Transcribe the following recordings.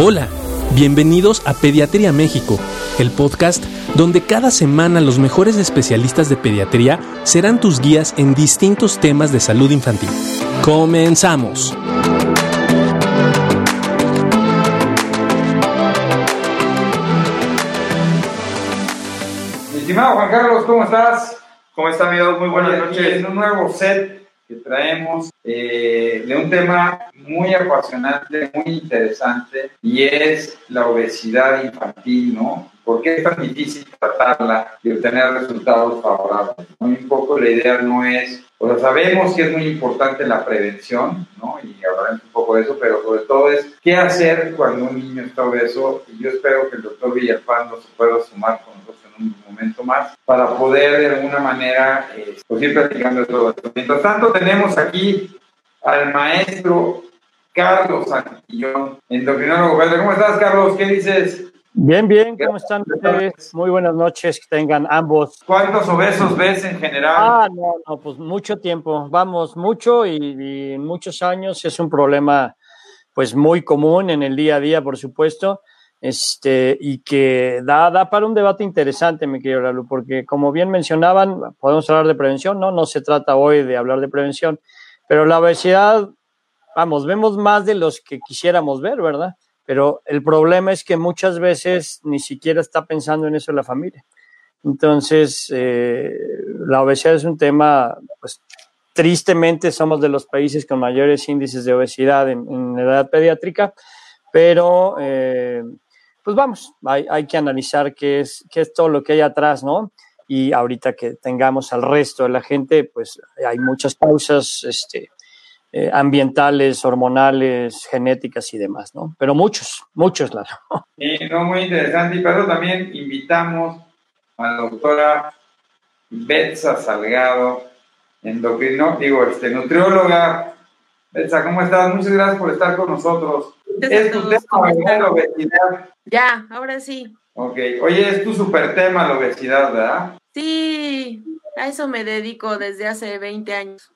Hola, bienvenidos a Pediatría México, el podcast donde cada semana los mejores especialistas de pediatría serán tus guías en distintos temas de salud infantil. Comenzamos. Mi estimado Juan Carlos, ¿cómo estás? ¿Cómo está, amigo? Muy buenas noches. En un nuevo set que traemos eh, de un tema muy apasionante, muy interesante, y es la obesidad infantil, ¿no? ¿Por qué es tan difícil tratarla y obtener resultados favorables? ¿no? Un poco la idea no es, o sea, sabemos que es muy importante la prevención, ¿no? Y hablaremos un poco de eso, pero sobre todo es qué hacer cuando un niño está obeso, y yo espero que el doctor Villalpando se pueda sumar con nosotros en un momento más para poder de alguna manera eh, pues, ir platicando de todo esto. Mientras tanto, tenemos aquí al maestro Carlos Santillón, endocrinólogo. verde. ¿Cómo estás, Carlos? ¿Qué dices? Bien, bien, ¿cómo están ustedes? Muy buenas noches, que tengan ambos. ¿Cuántos obesos ves en general? Ah, no, no, pues mucho tiempo, vamos, mucho y, y muchos años es un problema pues muy común en el día a día, por supuesto, este, y que da, da para un debate interesante, mi querido Lalu, porque como bien mencionaban, podemos hablar de prevención, ¿no? No se trata hoy de hablar de prevención, pero la obesidad, vamos, vemos más de los que quisiéramos ver, ¿verdad? Pero el problema es que muchas veces ni siquiera está pensando en eso la familia. Entonces, eh, la obesidad es un tema, pues tristemente somos de los países con mayores índices de obesidad en, en edad pediátrica, pero eh, pues vamos, hay, hay, que analizar qué es, qué es todo lo que hay atrás, ¿no? Y ahorita que tengamos al resto de la gente, pues hay muchas causas, este, eh, ambientales, hormonales, genéticas y demás, ¿no? Pero muchos, muchos, claro. Sí, no, muy interesante. Y pero también invitamos a la doctora Betsa Salgado, endocrino, digo, este, nutrióloga. Betsa, ¿cómo estás? Muchas gracias por estar con nosotros. Es tu tema, ¿verdad? La obesidad. Ya, ahora sí. Ok, oye, es tu super tema la obesidad, ¿verdad? Sí, a eso me dedico desde hace 20 años.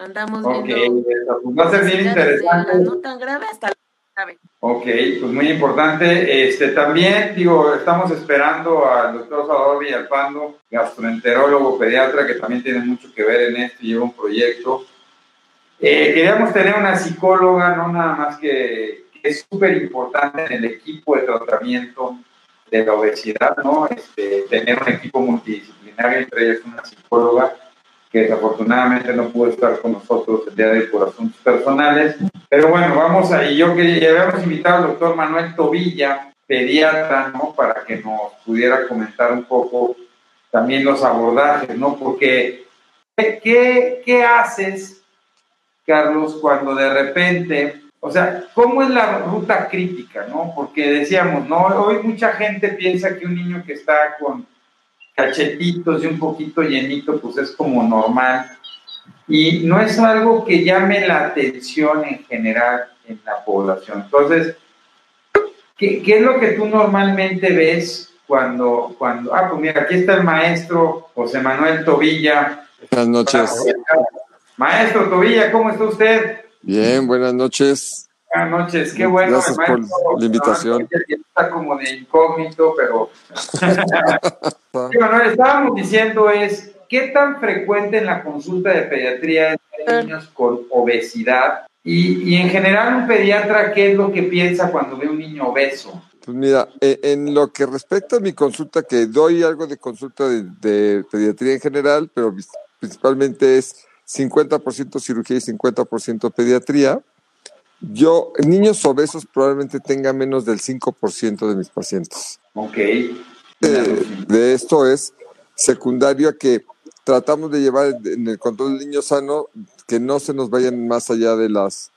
Andamos viendo. pues va a ser bien interesante. la no tan grave hasta la grave. Ok, pues muy importante. Este, también, digo, estamos esperando al doctor Salvador Villalpando, gastroenterólogo, pediatra, que también tiene mucho que ver en esto y lleva un proyecto. Eh, queríamos tener una psicóloga, no nada más que, que es súper importante en el equipo de tratamiento de la obesidad, ¿no? Este, tener un equipo multidisciplinario, entre ellas una psicóloga que desafortunadamente no pudo estar con nosotros el día de hoy por asuntos personales. Pero bueno, vamos ahí. Yo quería, habíamos invitado al doctor Manuel Tobilla, pediatra, ¿no? Para que nos pudiera comentar un poco también los abordajes, ¿no? Porque, ¿qué, qué haces, Carlos, cuando de repente, o sea, ¿cómo es la ruta crítica, ¿no? Porque decíamos, ¿no? Hoy mucha gente piensa que un niño que está con cachetitos y un poquito llenito, pues es como normal. Y no es algo que llame la atención en general en la población. Entonces, ¿qué, qué es lo que tú normalmente ves cuando, cuando... Ah, pues mira, aquí está el maestro José Manuel Tobilla. Buenas noches. Maestro Tobilla, ¿cómo está usted? Bien, buenas noches. Buenas noches, qué bueno. Gracias por la invitación. Está como de incógnito, pero... Manuel, estábamos diciendo es, ¿qué tan frecuente en la consulta de pediatría es de niños con obesidad? Y, y en general un pediatra, ¿qué es lo que piensa cuando ve un niño obeso? Pues mira, eh, en lo que respecta a mi consulta, que doy algo de consulta de, de pediatría en general, pero principalmente es 50% cirugía y 50% pediatría. Yo, niños obesos probablemente tenga menos del 5% de mis pacientes. Ok. de, de esto es secundario a que tratamos de llevar en el control del niño sano que no se nos vayan más allá de las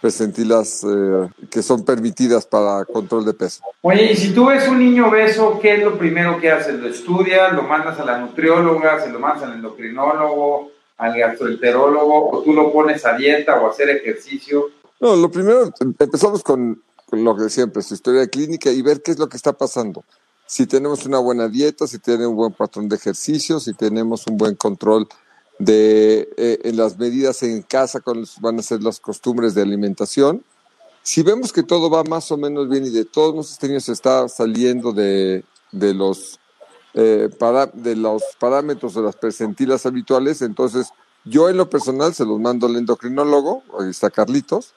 percentilas eh, que son permitidas para control de peso. Oye, y si tú ves un niño obeso, ¿qué es lo primero que haces? ¿Lo estudias? ¿Lo mandas a la nutrióloga? ¿Se lo mandas al endocrinólogo? ¿Al gastroenterólogo? ¿O tú lo pones a dieta o a hacer ejercicio? No, lo primero, em- empezamos con, lo que siempre, su historia clínica y ver qué es lo que está pasando. Si tenemos una buena dieta, si tiene un buen patrón de ejercicio, si tenemos un buen control de eh, en las medidas en casa, cuáles van a ser las costumbres de alimentación, Si vemos que todo va más o menos bien y de todos nuestros niños se está saliendo de, de los, eh, para, de los parámetros de las presentilas habituales, entonces yo en lo personal se los mando al endocrinólogo, ahí está Carlitos,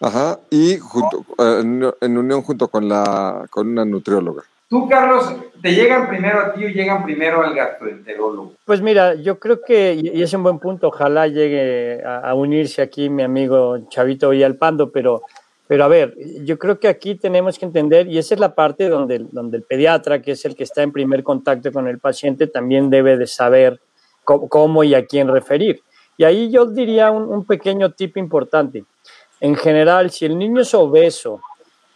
ajá, y junto, eh, en, en unión junto con, la, con una nutrióloga. Tú, Carlos, ¿te llegan primero a ti o llegan primero al gastroenterólogo? Pues mira, yo creo que, y es un buen punto, ojalá llegue a, a unirse aquí mi amigo Chavito Villalpando, pero, pero a ver, yo creo que aquí tenemos que entender, y esa es la parte donde, donde el pediatra, que es el que está en primer contacto con el paciente, también debe de saber cómo, cómo y a quién referir. Y ahí yo diría un, un pequeño tip importante. En general, si el niño es obeso,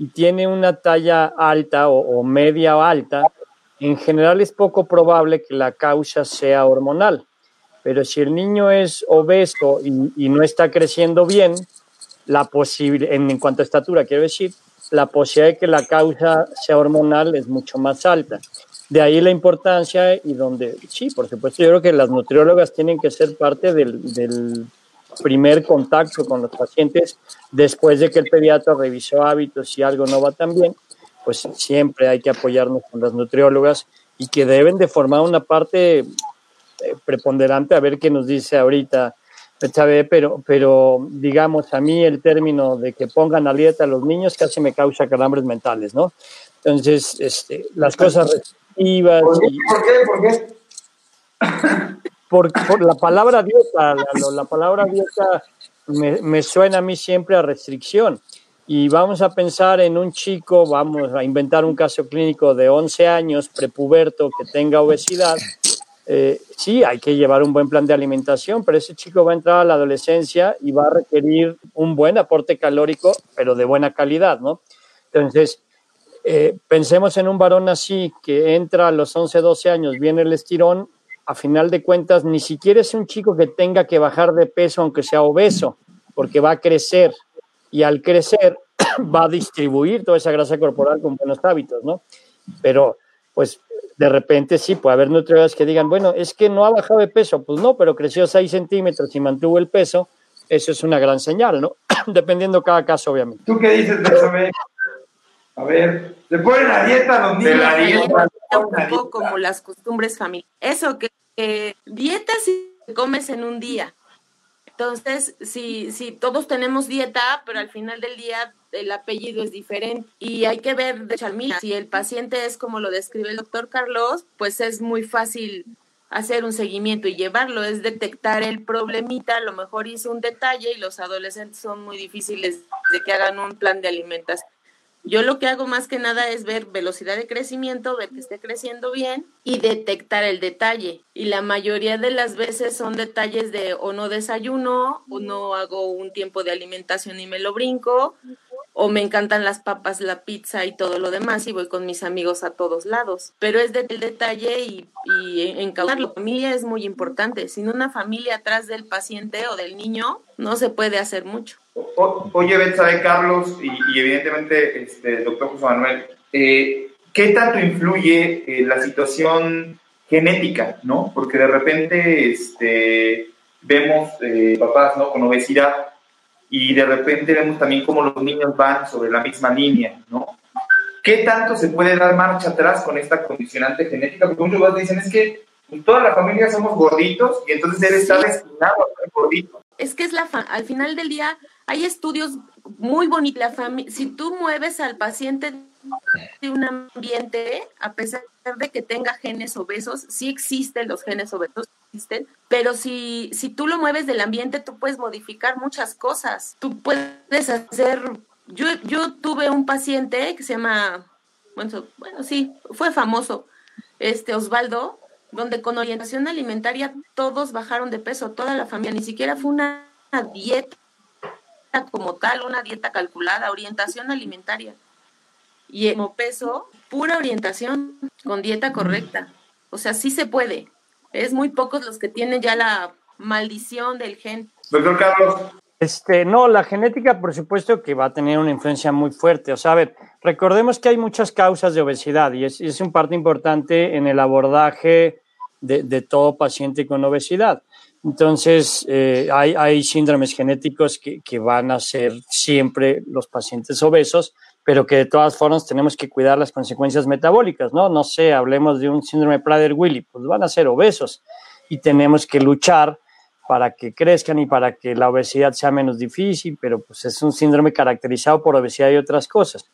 y tiene una talla alta o, media o alta, en general es poco probable que la causa sea hormonal. Pero si el niño es obeso y, no está creciendo bien, la posible, en, cuanto a estatura, quiero decir, la posibilidad de que la causa sea hormonal es mucho más alta. De ahí la importancia y donde, sí, por supuesto, yo creo que las nutriólogas tienen que ser parte del primer contacto con los pacientes después de que el pediatra revisó hábitos y algo no va tan bien, pues siempre hay que apoyarnos con las nutriólogas y que deben de formar una parte eh, preponderante a ver qué nos dice ahorita Betsabe, pero, pero digamos, a mí el término de que pongan a dieta a los niños casi me causa calambres mentales, ¿no? Entonces, este, las cosas restrictivas... ¿Por qué? y- ¿Por qué? ¿Por qué? Por, la palabra dieta, la, la palabra dieta me, me, suena a mí siempre a restricción. Y vamos a pensar en un chico, vamos a inventar un caso clínico de 11 años, prepuberto, que tenga obesidad. Eh, sí, hay que llevar un buen plan de alimentación, pero ese chico va a entrar a la adolescencia y va a requerir un buen aporte calórico, pero de buena calidad, ¿no? Entonces, eh, pensemos en un varón así que entra a los 11, 12 años, viene el estirón, a final de cuentas, ni siquiera es un chico que tenga que bajar de peso aunque sea obeso, porque va a crecer y al crecer va a distribuir toda esa grasa corporal con buenos hábitos, ¿no? Pero, pues, de repente sí, puede haber nutriólogos que digan, bueno, es que no ha bajado de peso, pues no, pero creció 6 centímetros y mantuvo el peso, eso es una gran señal, ¿no? Dependiendo cada caso, obviamente. ¿Tú qué dices? A ver, ¿se ponen a dieta los niños? De la ¿Se dieta. un poco como las costumbres familiares. Eso que, que dieta si comes en un día. Entonces, si, si todos tenemos dieta, pero al final del día el apellido es diferente y hay que ver de Charmila. Si el paciente es como lo describe el doctor Carlos, pues es muy fácil hacer un seguimiento y llevarlo, es detectar el problemita, a lo mejor hizo un detalle y los adolescentes son muy difíciles de que hagan un plan de alimentación. Yo lo que hago más que nada es ver velocidad de crecimiento, ver que esté creciendo bien y detectar el detalle. Y la mayoría de las veces son detalles de o no desayuno, o no hago un tiempo de alimentación y me lo brinco, o me encantan las papas, la pizza y todo lo demás y voy con mis amigos a todos lados. Pero es del detalle y, y encautarlo. La familia es muy importante. Sin una familia atrás del paciente o del niño, no se puede hacer mucho. O, oye, Betsabe, Carlos y, y, evidentemente este, doctor José Manuel, eh, ¿qué tanto influye eh, la situación genética, no? Porque de repente este, vemos eh, papás ¿no? con obesidad y de repente vemos también cómo los niños van sobre la misma línea, ¿no? ¿Qué tanto se puede dar marcha atrás con esta condicionante genética? Porque muchos padres dicen, es que toda la familia somos gorditos y entonces él está destinado a ser gordito. Es que es la al final del día hay estudios muy bonitos. Si tú mueves al paciente de un ambiente, a pesar de que tenga genes obesos, sí existen los genes obesos, existen, pero si, si tú lo mueves del ambiente, tú puedes modificar muchas cosas. Tú puedes hacer... Yo, yo tuve un paciente que se llama, bueno, bueno, sí, fue famoso, este Osvaldo, donde con orientación alimentaria todos bajaron de peso, toda la familia, ni siquiera fue una dieta como tal, una dieta calculada, orientación alimentaria. Y como peso, pura orientación con dieta correcta. O sea, sí se puede. Es muy pocos los que tienen ya la maldición del gen. Doctor Carlos. Este, no, la genética, por supuesto, que va a tener una influencia muy fuerte. O sea, a ver, recordemos que hay muchas causas de obesidad y es, es un parte importante en el abordaje de, de todo paciente con obesidad. Entonces, eh, hay, síndromes genéticos que, que, van a ser siempre los pacientes obesos, pero que de todas formas tenemos que cuidar las consecuencias metabólicas, ¿no? No sé, hablemos de un síndrome Prader-Willi, pues van a ser obesos y tenemos que luchar para que crezcan y para que la obesidad sea menos difícil, pero pues es un síndrome caracterizado por obesidad y otras cosas.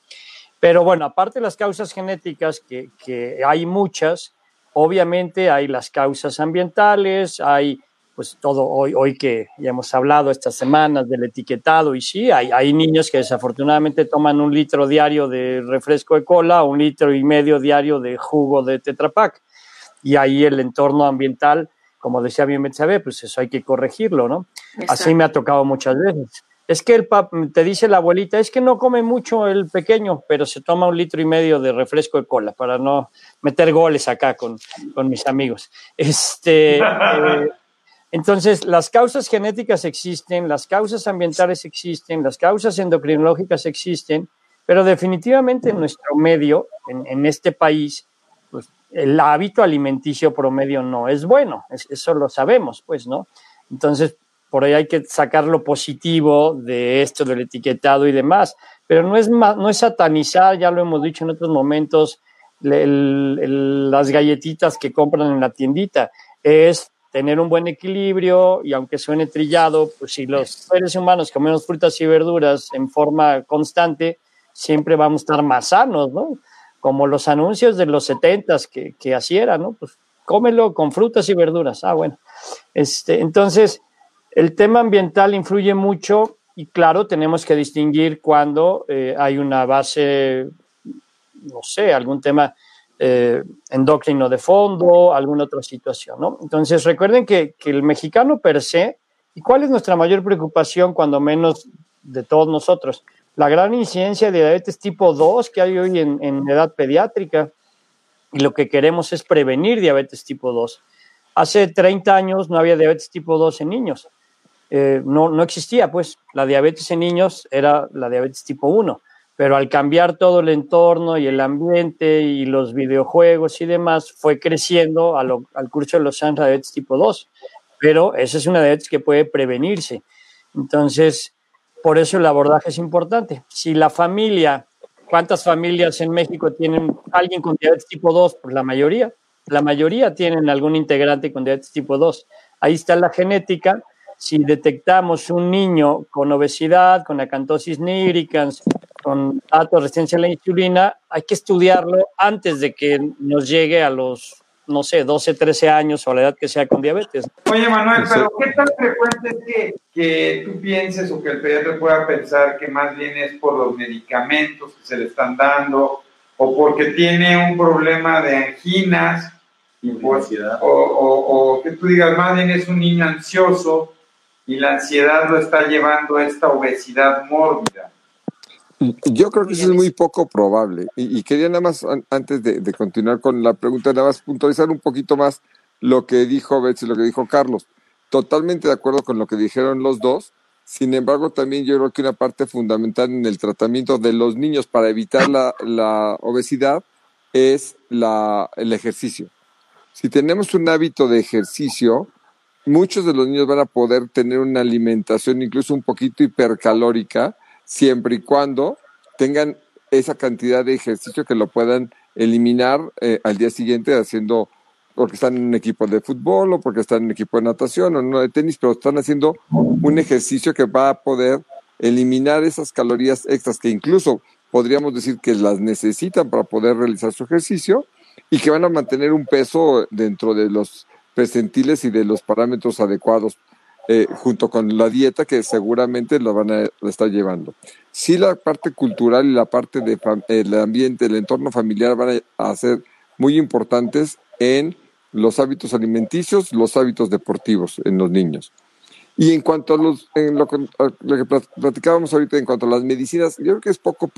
Pero bueno, aparte de las causas genéticas, que, que hay muchas, obviamente hay las causas ambientales, hay pues todo hoy, hoy que ya hemos hablado estas semanas del etiquetado y sí, hay, hay niños que desafortunadamente toman un litro diario de refresco de cola, un litro y medio diario de jugo de Tetra Pak y ahí el entorno ambiental como decía bien Betsabe, pues eso hay que corregirlo, ¿no? Así me ha tocado muchas veces. Es que el pap, te dice la abuelita, es que no come mucho el pequeño, pero se toma un litro y medio de refresco de cola para no meter goles acá con, con mis amigos. Este, eh, entonces, las causas genéticas existen, las causas ambientales existen, las causas endocrinológicas existen, pero definitivamente en nuestro medio, en, este país, el hábito alimenticio promedio no es bueno, eso lo sabemos, pues, ¿no? Entonces, por ahí hay que sacar lo positivo de esto del etiquetado y demás, pero no es, no es satanizar, ya lo hemos dicho en otros momentos, las galletitas que compran en la tiendita, es tener un buen equilibrio y aunque suene trillado, pues si los seres humanos comemos frutas y verduras en forma constante, siempre vamos a estar más sanos, ¿no? como los anuncios de los setentas que, que así era, ¿no? Pues cómelo con frutas y verduras. Ah, bueno. Este, entonces, el tema ambiental influye mucho y claro, tenemos que distinguir cuando eh, hay una base, no sé, algún tema eh, endocrino de fondo, alguna otra situación, ¿no? Entonces, recuerden que, que el mexicano per se, ¿y cuál es nuestra mayor preocupación cuando menos de todos nosotros? la gran incidencia de diabetes tipo 2 que hay hoy en, edad pediátrica y lo que queremos es prevenir diabetes tipo 2. Hace 30 años no había diabetes tipo 2 en niños. Eh, no, no existía, pues la diabetes en niños era la diabetes tipo 1, pero al cambiar todo el entorno y el ambiente y los videojuegos y demás, fue creciendo al curso de los diabetes tipo 2, pero esa es una diabetes que puede prevenirse. Entonces, por eso el abordaje es importante. Si la familia, ¿cuántas familias en México tienen alguien con diabetes tipo 2? Pues la mayoría. La mayoría tienen algún integrante con diabetes tipo 2. Ahí está la genética. Si detectamos un niño con obesidad, con acantosis nigricans, con alta resistencia a la insulina, hay que estudiarlo antes de que nos llegue a los no sé, 12, 13 años o la edad que sea con diabetes. Oye, Manuel, pero ¿qué tan frecuente es que, que, tú pienses o que el pediatra pueda pensar que más bien es por los medicamentos que se le están dando o porque tiene un problema de anginas y pues, o, o, o que tú digas más bien es un niño ansioso y la ansiedad lo está llevando a esta obesidad mórbida? Yo creo que eso es muy poco probable. Y, quería nada más, antes de, continuar con la pregunta, nada más puntualizar un poquito más lo que dijo Betsy y lo que dijo Carlos. Totalmente de acuerdo con lo que dijeron los dos. Sin embargo, también yo creo que una parte fundamental en el tratamiento de los niños para evitar la, la obesidad es la, el ejercicio. Si tenemos un hábito de ejercicio, muchos de los niños van a poder tener una alimentación incluso un poquito hipercalórica, siempre y cuando tengan esa cantidad de ejercicio que lo puedan eliminar eh, al día siguiente haciendo porque están en un equipo de fútbol o porque están en un equipo de natación o no de tenis, pero están haciendo un ejercicio que va a poder eliminar esas calorías extras que incluso podríamos decir que las necesitan para poder realizar su ejercicio y que van a mantener un peso dentro de los percentiles y de los parámetros adecuados eh, junto con la dieta que seguramente lo van a estar llevando. Sí, la parte cultural y la parte del de, ambiente, el entorno familiar van a, ser muy importantes en los hábitos alimenticios, los hábitos deportivos en los niños. Y en cuanto a los, lo que, platicábamos ahorita en cuanto a las medicinas, yo creo que es poco,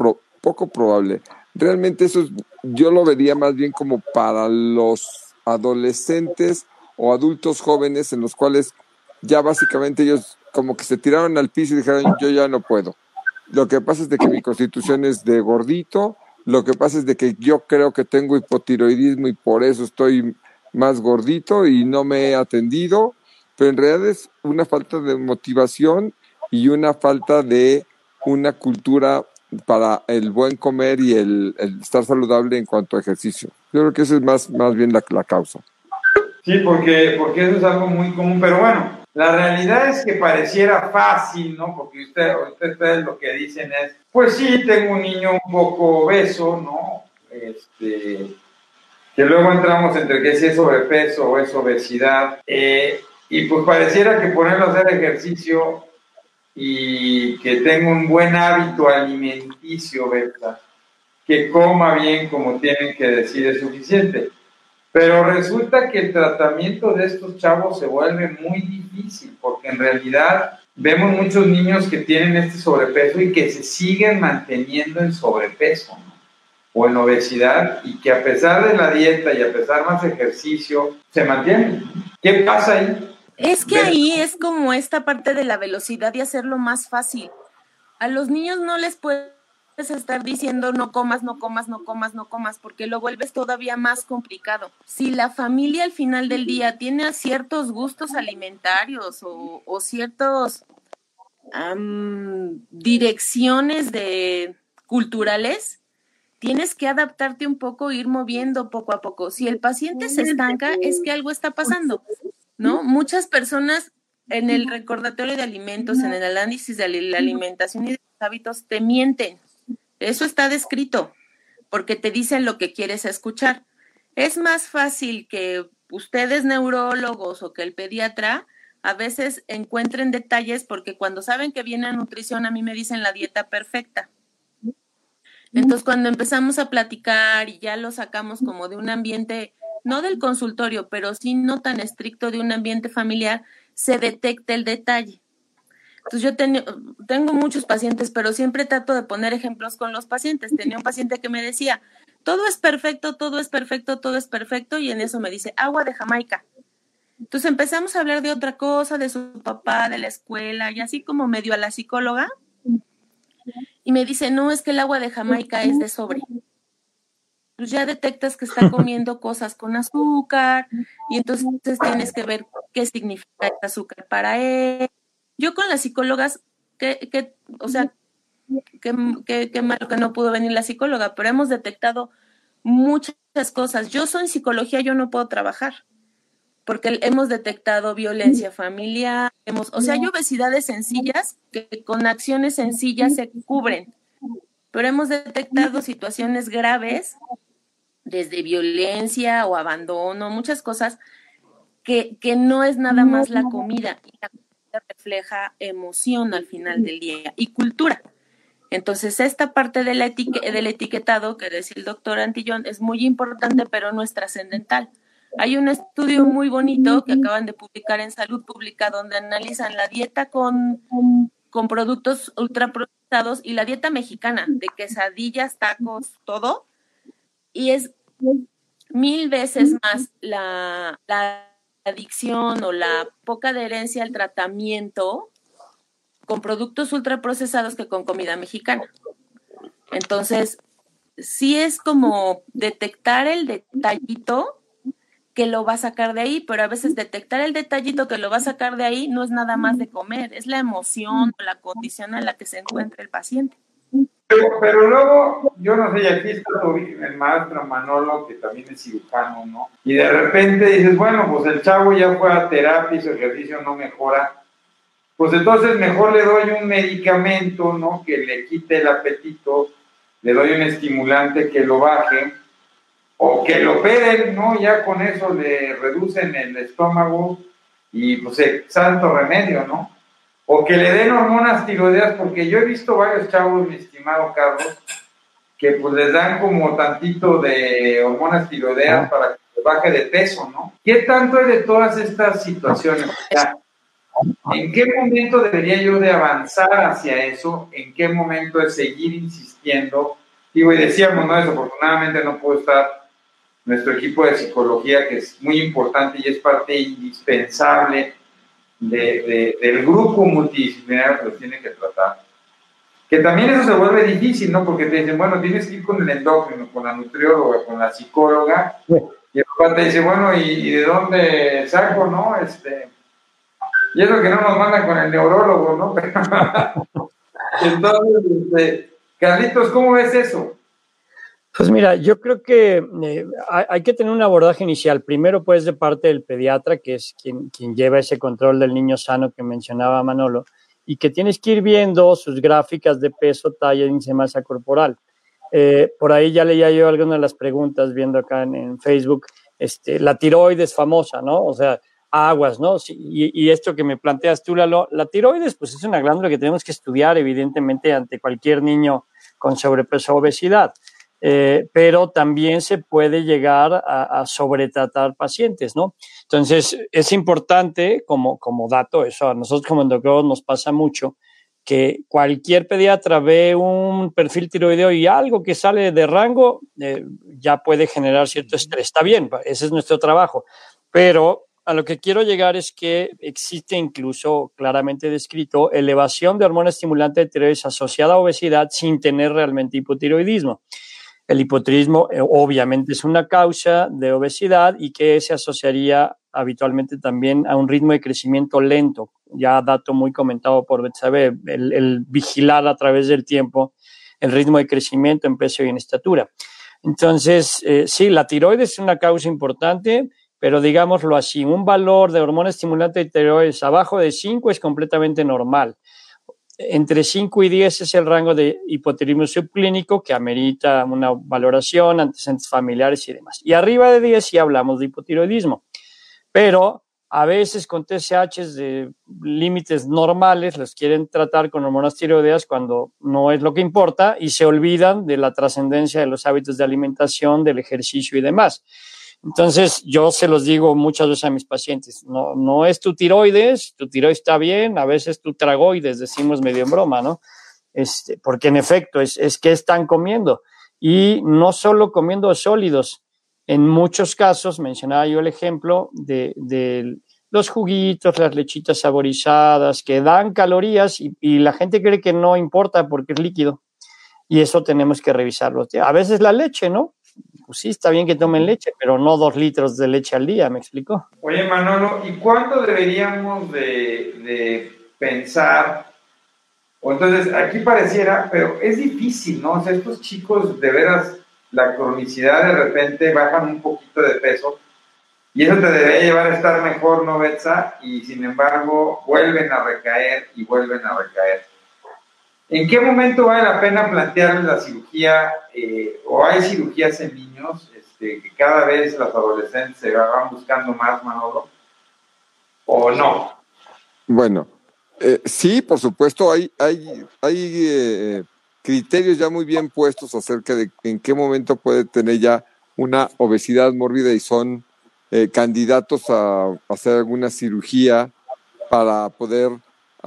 poco probable. Realmente eso yo lo vería más bien como para los adolescentes o adultos jóvenes en los cuales ya básicamente ellos como que se tiraron al piso y dijeron, yo ya no puedo. Lo que pasa es de que mi constitución es de gordito, lo que pasa es de que yo creo que tengo hipotiroidismo y por eso estoy más gordito y no me he atendido pero en realidad es una falta de motivación y una falta de una cultura para el buen comer y el, estar saludable en cuanto a ejercicio. Yo creo que esa es más, más bien la, la causa. Sí, porque, porque eso es algo muy común, pero bueno, la realidad es que pareciera fácil, ¿no? Porque usted, ustedes lo que dicen es, pues sí, tengo un niño un poco obeso, ¿no? Este, que luego entramos entre que si es sobrepeso o es obesidad, eh, y pues pareciera que ponerlo a hacer ejercicio y que tenga un buen hábito alimenticio, ¿verdad? Que coma bien como tienen que decir es suficiente. Pero resulta que el tratamiento de estos chavos se vuelve muy difícil porque en realidad vemos muchos niños que tienen este sobrepeso y que se siguen manteniendo en sobrepeso o en obesidad y que a pesar de la dieta y a pesar más ejercicio se mantienen. ¿Qué pasa ahí? Es que ahí es como esta parte de la velocidad y hacerlo más fácil. A los niños no les puedes estar diciendo no comas, no comas, no comas, no comas, porque lo vuelves todavía más complicado. Si la familia al final del día tiene ciertos gustos alimentarios o, o ciertos direcciones de culturales, tienes que adaptarte un poco, ir moviendo poco a poco. Si el paciente se estanca, es que algo está pasando. ¿no? Muchas personas en el recordatorio de alimentos, en el análisis de la alimentación y de los hábitos, te mienten. Eso está descrito, porque te dicen lo que quieres escuchar. Es más fácil que ustedes neurólogos o que el pediatra a veces encuentren detalles porque cuando saben que viene a nutrición a mí me dicen la dieta perfecta. Entonces cuando empezamos a platicar y ya lo sacamos como de un ambiente no del consultorio, pero sí no tan estricto de un ambiente familiar, se detecta el detalle. Entonces yo tengo muchos pacientes, pero siempre trato de poner ejemplos con los pacientes. Tenía un paciente que me decía, todo es perfecto, todo es perfecto, todo es perfecto, y en eso me dice, agua de Jamaica. Entonces empezamos a hablar de otra cosa, de su papá, de la escuela, y así como medio a la psicóloga. Y me dice, no, es que el agua de Jamaica es de sobre pues ya detectas que está comiendo cosas con azúcar y entonces tienes que ver qué significa el azúcar para él. Yo con las psicólogas, que, o sea, qué que, malo que no pudo venir la psicóloga, pero hemos detectado muchas cosas. Yo soy en psicología, yo no puedo trabajar porque hemos detectado violencia familiar, hemos, o sea, hay obesidades sencillas que con acciones sencillas se cubren, pero hemos detectado situaciones graves desde violencia o abandono, muchas cosas, que, que no es nada más la comida, la refleja emoción al final del día y cultura. Entonces, esta parte del, del etiquetado que decía el doctor Antillón es muy importante, pero no es trascendental. Hay un estudio muy bonito que acaban de publicar en Salud Pública donde analizan la dieta con, con productos ultraprocesados y la dieta mexicana de quesadillas, tacos, todo. Y es mil veces más la, adicción o la poca adherencia al tratamiento con productos ultraprocesados que con comida mexicana. Entonces, sí es como detectar el detallito que lo va a sacar de ahí, pero a veces detectar el detallito que lo va a sacar de ahí no es nada más de comer, es la emoción o la condición en la que se encuentra el paciente. Pero, luego, yo no sé, aquí está el maestro Manolo, que también es cirujano, ¿no? Y de repente dices, bueno, pues el chavo ya fue a terapia y su ejercicio no mejora. Pues entonces mejor le doy un medicamento, ¿no? Que le quite el apetito, le doy un estimulante que lo baje, o que lo operen, ¿no? Ya con eso le reducen el estómago y pues santo remedio, ¿no? o que le den hormonas tiroideas, porque yo he visto varios chavos, mi estimado Carlos, que pues les dan como tantito de hormonas tiroideas para que baje de peso, ¿no? ¿Qué tanto es de todas estas situaciones? ¿En qué momento debería yo de avanzar hacia eso? ¿En qué momento de seguir insistiendo? Digo, y decíamos, ¿no? Desafortunadamente no puedo estar nuestro equipo de psicología, que es muy importante y es parte indispensable de, del grupo multidisciplinario que los tiene que tratar. Que también eso se vuelve difícil, ¿no? Porque te dicen, bueno, tienes que ir con el endócrino, con la nutrióloga, con la psicóloga. Y el papá te dice, bueno, ¿y, de dónde saco, no? Este, Y es lo que no nos mandan con el neurólogo, ¿no? Entonces, este, Carlitos, ¿cómo ves eso? Pues mira, yo creo que eh, hay que tener un abordaje inicial. Primero, pues, de parte del pediatra, que es quien, quien lleva ese control del niño sano que mencionaba Manolo, y que tienes que ir viendo sus gráficas de peso, talla, índice masa corporal. Eh, por ahí ya leía yo algunas de las preguntas viendo acá en, Facebook. Este, la tiroides famosa, ¿no? O sea, aguas, ¿no? y, y, esto que me planteas tú, Lalo, la tiroides, pues es una glándula que tenemos que estudiar, evidentemente, ante cualquier niño con sobrepeso o obesidad. Eh, pero también se puede llegar a, a, sobretratar pacientes, ¿no? Entonces, es importante como, como dato, eso a nosotros como endocrinólogos nos pasa mucho, que cualquier pediatra ve un perfil tiroideo y algo que sale de rango eh, ya puede generar cierto estrés. Está bien, ese es nuestro trabajo, pero a lo que quiero llegar es que existe incluso claramente descrito elevación de hormona estimulante de tiroides asociada a obesidad sin tener realmente hipotiroidismo. El hipotiroidismo eh, obviamente es una causa de obesidad y que se asociaría habitualmente también a un ritmo de crecimiento lento. Ya dato muy comentado por Betsabe, el, vigilar a través del tiempo el ritmo de crecimiento en peso y en estatura. Entonces, eh, sí, la tiroides es una causa importante, pero digámoslo así, un valor de hormona estimulante de tiroides abajo de 5 es completamente normal entre 5 y 10 es el rango de hipotiroidismo subclínico que amerita una valoración, antecedentes familiares y demás. Y arriba de 10 sí hablamos de hipotiroidismo. Pero a veces con TSH de límites normales los quieren tratar con hormonas tiroideas cuando no es lo que importa y se olvidan de la trascendencia de los hábitos de alimentación, del ejercicio y demás. Entonces, yo se los digo muchas veces a mis pacientes, no, no es tu tiroides, tu tiroides está bien, a veces tu tragoides, decimos medio en broma, ¿no? Este, porque en efecto, es, es que están comiendo. Y no solo comiendo sólidos, en muchos casos, mencionaba yo el ejemplo de, de los juguitos, las lechitas saborizadas, que dan calorías y, y, la gente cree que no importa porque es líquido. Y eso tenemos que revisarlo. A veces la leche, ¿no? Pues sí, está bien que tomen leche, pero no dos litros de leche al día, ¿me explico? Oye, Manolo, ¿y cuándo deberíamos de, de pensar? O entonces, aquí pareciera, pero es difícil, ¿no? O sea, estos chicos, de veras, la cronicidad de repente bajan un poquito de peso y eso te debería llevar a estar mejor, ¿no, Betsa? Y sin embargo, vuelven a recaer y vuelven a recaer. ¿En qué momento vale la pena plantear la cirugía eh, o hay cirugías en niños este, que cada vez los adolescentes se van buscando más, Manolo? ¿O no? Bueno, eh, sí, por supuesto, hay, hay, hay eh, criterios ya muy bien puestos acerca de en qué momento puede tener ya una obesidad mórbida y son eh, candidatos a hacer alguna cirugía para poder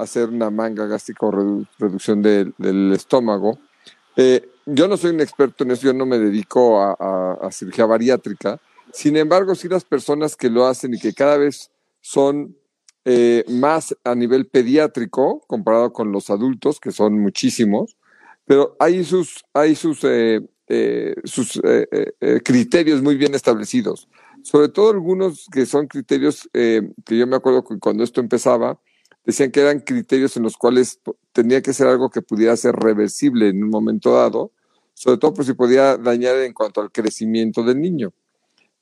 hacer una manga gástrica o reducción de, del estómago. Eh, yo no soy un experto en eso, yo no me dedico a, cirugía bariátrica. Sin embargo, sí las personas que lo hacen y que cada vez son eh, más a nivel pediátrico comparado con los adultos, que son muchísimos, pero hay sus, hay sus, eh, sus criterios muy bien establecidos. Sobre todo algunos que son criterios que yo me acuerdo que cuando esto empezaba, decían que eran criterios en los cuales tenía que ser algo que pudiera ser reversible en un momento dado, sobre todo por si podía dañar en cuanto al crecimiento del niño.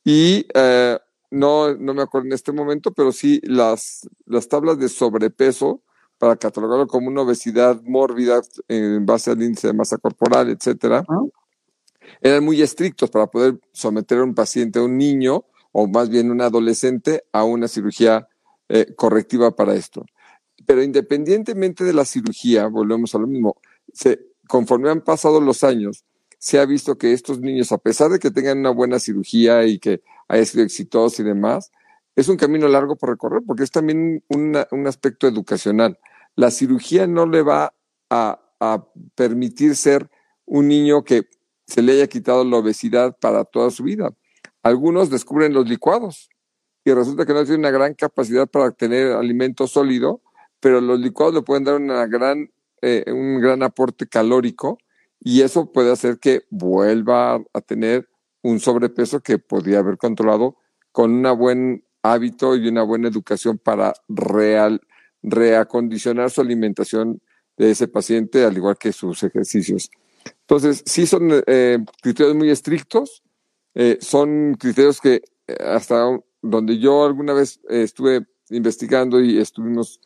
Y eh, no, no me acuerdo en este momento, pero sí las, las tablas de sobrepeso para catalogarlo como una obesidad mórbida en base al índice de masa corporal, etcétera, eran muy estrictos para poder someter a un paciente, a un niño, o más bien un adolescente, a una cirugía eh, correctiva para esto. Pero independientemente de la cirugía, volvemos a lo mismo, se, conforme han pasado los años, se ha visto que estos niños, a pesar de que tengan una buena cirugía y que haya sido exitoso y demás, es un camino largo por recorrer porque es también una, un aspecto educacional. La cirugía no le va a, a permitir ser un niño que se le haya quitado la obesidad para toda su vida. Algunos descubren los licuados y resulta que no tienen una gran capacidad para tener alimento sólido pero los licuados le pueden dar una gran, eh, un gran aporte calórico y eso puede hacer que vuelva a tener un sobrepeso que podría haber controlado con un buen hábito y una buena educación para real, reacondicionar su alimentación de ese paciente, al igual que sus ejercicios. Entonces, sí son eh, criterios muy estrictos, eh, son criterios que eh, hasta donde yo alguna vez estuve investigando y estuvimos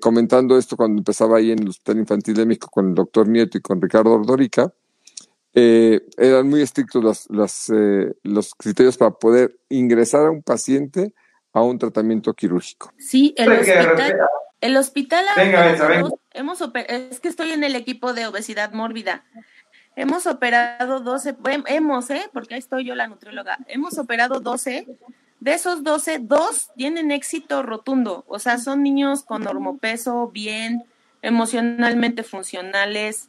comentando esto cuando empezaba ahí en el Hospital Infantil de México con el doctor Nieto y con Ricardo Ordorica, eran muy estrictos los, los, los criterios para poder ingresar a un paciente a un tratamiento quirúrgico. Sí, el hospital, el hospital hemos, es que estoy en el equipo de obesidad mórbida. Hemos operado 12, hemos, ¿eh? Porque ahí estoy yo la nutrióloga. Hemos operado 12. De esos 12, dos tienen éxito rotundo. O sea, son niños con normopeso, bien, emocionalmente funcionales.